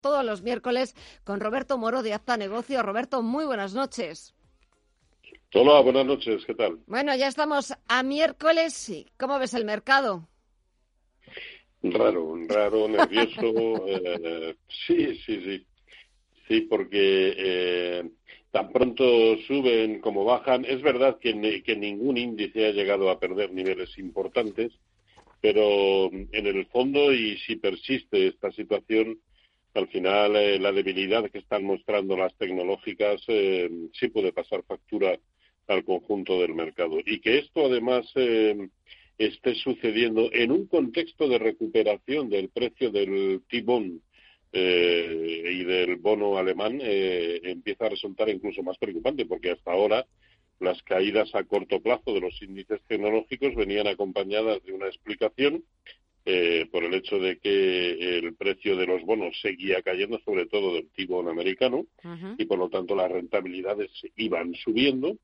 todos los miércoles con Roberto Moro de Azta Negocio. Roberto, muy buenas noches. Hola, buenas noches, ¿qué tal? Bueno, ya estamos a miércoles. ¿Cómo ves el mercado? Raro, raro, nervioso. eh, sí, sí, sí. Sí, porque eh, tan pronto suben como bajan. Es verdad que, que ningún índice ha llegado a perder niveles importantes, pero en el fondo, y si persiste esta situación, al final eh, la debilidad que están mostrando las tecnológicas eh, sí puede pasar factura al conjunto del mercado. Y que esto además eh, esté sucediendo en un contexto de recuperación del precio del T-Bond y del bono alemán empieza a resultar incluso más preocupante porque hasta ahora las caídas a corto plazo de los índices tecnológicos venían acompañadas de una explicación eh, por el hecho de que el precio de los bonos seguía cayendo, sobre todo del tipo americano, y por lo tanto las rentabilidades iban subiendo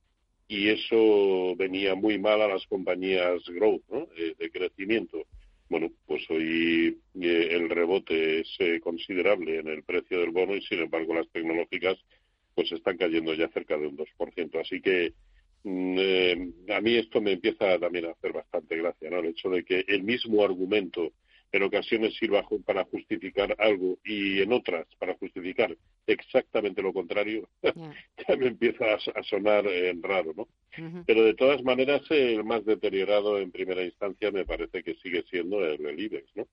y eso venía muy mal a las compañías growth, ¿no? Eh, de crecimiento. Bueno, pues hoy eh, el rebote es considerable en el precio del bono y sin embargo las tecnológicas pues están cayendo ya cerca de un 2%. Así que Mm, eh, a mí esto me empieza también a hacer bastante gracia, ¿no? El hecho de que el mismo argumento en ocasiones sirva para justificar algo y en otras para justificar exactamente lo contrario, ya me empieza a, sonar eh, raro, ¿no? Pero de todas maneras, el más deteriorado en primera instancia me parece que sigue siendo el, el IBEX, ¿no?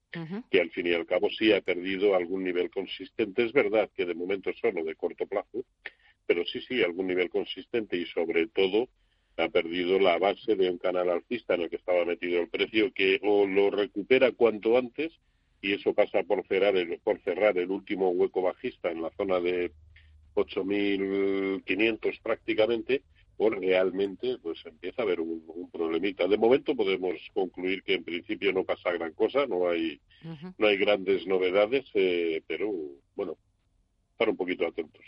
Que al fin y al cabo sí ha perdido algún nivel consistente. Es verdad que de momento es solo de corto plazo, pero sí, sí, algún nivel consistente y sobre todo ha perdido la base de un canal alcista en el que estaba metido el precio que o lo recupera cuanto antes y eso pasa por cerrar el, por cerrar el último hueco bajista en la zona de 8.500 prácticamente o realmente pues empieza a haber un, problemita. De momento podemos concluir que en principio no pasa gran cosa, no hay no hay grandes novedades, eh, pero bueno, estar un poquito atentos.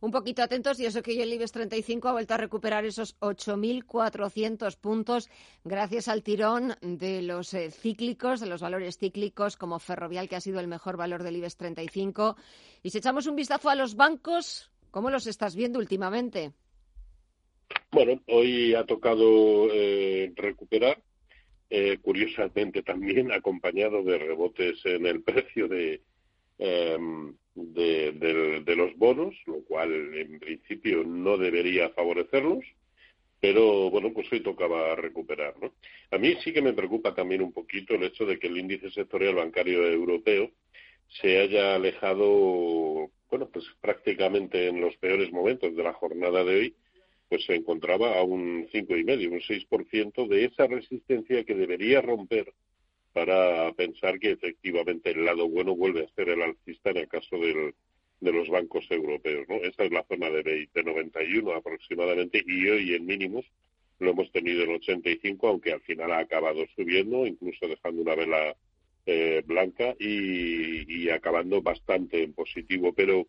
Un poquito atentos y eso que el IBEX 35 ha vuelto a recuperar esos 8.400 puntos gracias al tirón de los eh, cíclicos, de los valores cíclicos como Ferrovial, que ha sido el mejor valor del IBEX 35. Y si echamos un vistazo a los bancos, ¿cómo los estás viendo últimamente? Bueno, hoy ha tocado eh, recuperar, eh, curiosamente también acompañado de rebotes en el precio de, em, de, los bonos, lo cual en principio no debería favorecerlos, pero bueno, pues hoy tocaba recuperar. ¿no? A mí sí que me preocupa también un poquito el hecho de que el índice sectorial bancario europeo se haya alejado, bueno, pues prácticamente en los peores momentos de la jornada de hoy, pues se encontraba a un cinco y medio, un 6% de esa resistencia que debería romper para pensar que efectivamente el lado bueno vuelve a ser el alcista en el caso del, de los bancos europeos. ¿no? Esa es la zona de, 20, 91 aproximadamente y hoy en mínimos lo hemos tenido en 85, aunque al final ha acabado subiendo, incluso dejando una vela eh, blanca y, y, acabando bastante en positivo. Pero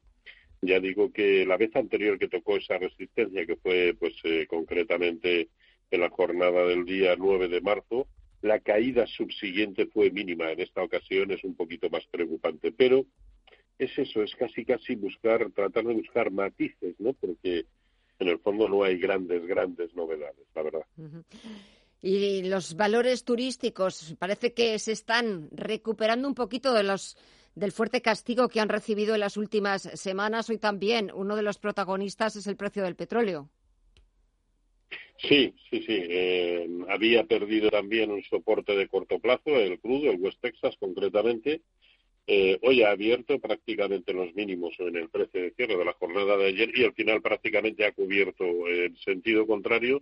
ya digo que la vez anterior que tocó esa resistencia, que fue pues eh, concretamente en la jornada del día 9 de marzo, la caída subsiguiente fue mínima. En esta ocasión es un poquito más preocupante, pero es eso, es casi casi buscar, tratar de buscar matices, ¿no? Porque en el fondo no hay grandes, grandes novedades, la verdad. Y los valores turísticos parece que se están recuperando un poquito de los del fuerte castigo que han recibido en las últimas semanas. Hoy también uno de los protagonistas es el precio del petróleo. Sí, sí, sí. Eh, había perdido también un soporte de corto plazo, el crudo, el West Texas concretamente. Eh, hoy ha abierto prácticamente los mínimos en el precio de cierre de la jornada de ayer y al final prácticamente ha cubierto en sentido contrario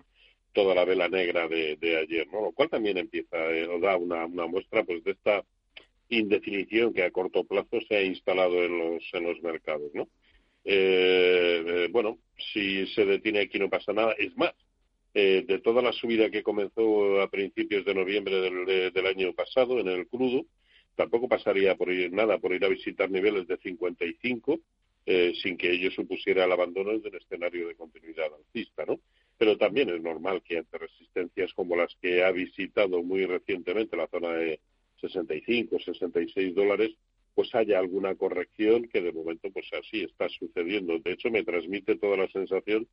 toda la vela negra de, ayer, ¿no? Lo cual también empieza, eh, o da una, muestra pues de esta indefinición que a corto plazo se ha instalado en los, en los mercados, ¿no? Eh, eh, bueno, si se detiene aquí no pasa nada. Es más, eh, de toda la subida que comenzó a principios de noviembre del, del año pasado en el crudo, tampoco pasaría por ir nada por ir a visitar niveles de 55 eh, sin que ello supusiera el abandono del escenario de continuidad alcista, ¿no? Pero también es normal que ante resistencias como las que ha visitado muy recientemente la zona de 65, 66 dólares, pues haya alguna corrección que de momento pues así está sucediendo. De hecho, me transmite toda la sensación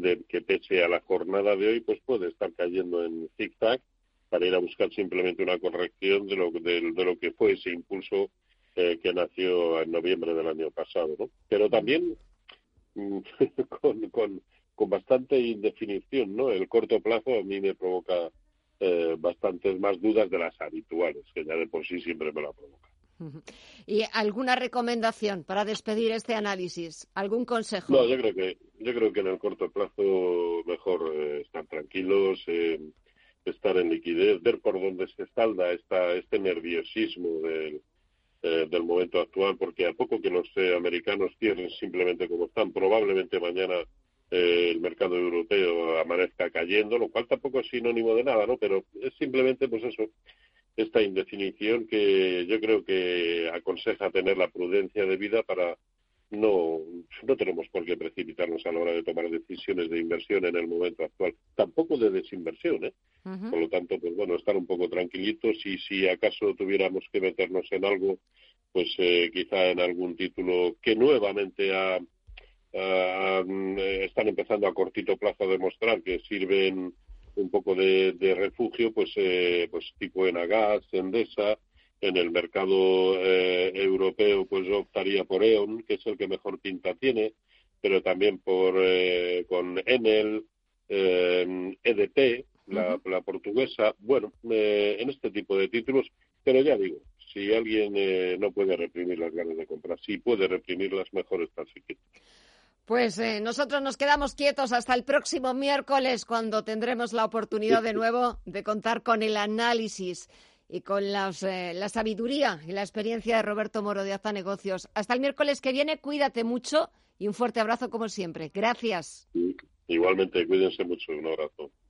de que pese a la jornada de hoy, pues puede estar cayendo en zigzag para ir a buscar simplemente una corrección de lo, de, lo que fue ese impulso eh, que nació en noviembre del año pasado, ¿no? Pero también mm, con, con, con, bastante indefinición, ¿no? El corto plazo a mí me provoca eh, bastantes más dudas de las habituales, que ya de por sí siempre me la provoca. ¿Y alguna recomendación para despedir este análisis? ¿Algún consejo? No, yo creo que, yo creo que en el corto plazo mejor eh, estar tranquilos, eh, estar en liquidez, ver por dónde se salda esta, este nerviosismo del, eh, del momento actual, porque a poco que los americanos cierren simplemente como están, probablemente mañana el mercado europeo amanezca cayendo, lo cual tampoco es sinónimo de nada, ¿no? Pero es simplemente, pues eso, esta indefinición que yo creo que aconseja tener la prudencia debida para no no tenemos por qué precipitarnos a la hora de tomar decisiones de inversión en el momento actual, tampoco de desinversión, ¿eh? Por lo tanto, pues bueno, estar un poco tranquilitos y si acaso tuviéramos que meternos en algo, pues eh, quizá en algún título que nuevamente ha eh, están empezando a cortito plazo a demostrar que sirven un poco de, refugio, pues, eh, pues tipo Enagas, Endesa, en el mercado eh, europeo, pues yo optaría por E.ON, que es el que mejor pinta tiene, pero también por con Enel, EDP, e la, la portuguesa, bueno, en este tipo de títulos, pero ya digo, si alguien no puede reprimir las ganas de comprar, si puede reprimirlas, mejor estar quieto. Pues eh, nosotros nos quedamos quietos hasta el próximo miércoles, cuando tendremos la oportunidad de nuevo de contar con el análisis y con eh, la sabiduría y la experiencia de Roberto Moro de Azta Negocios. Hasta el miércoles que viene, cuídate mucho y un fuerte abrazo como siempre. Gracias. Igualmente, cuídense mucho. Un abrazo.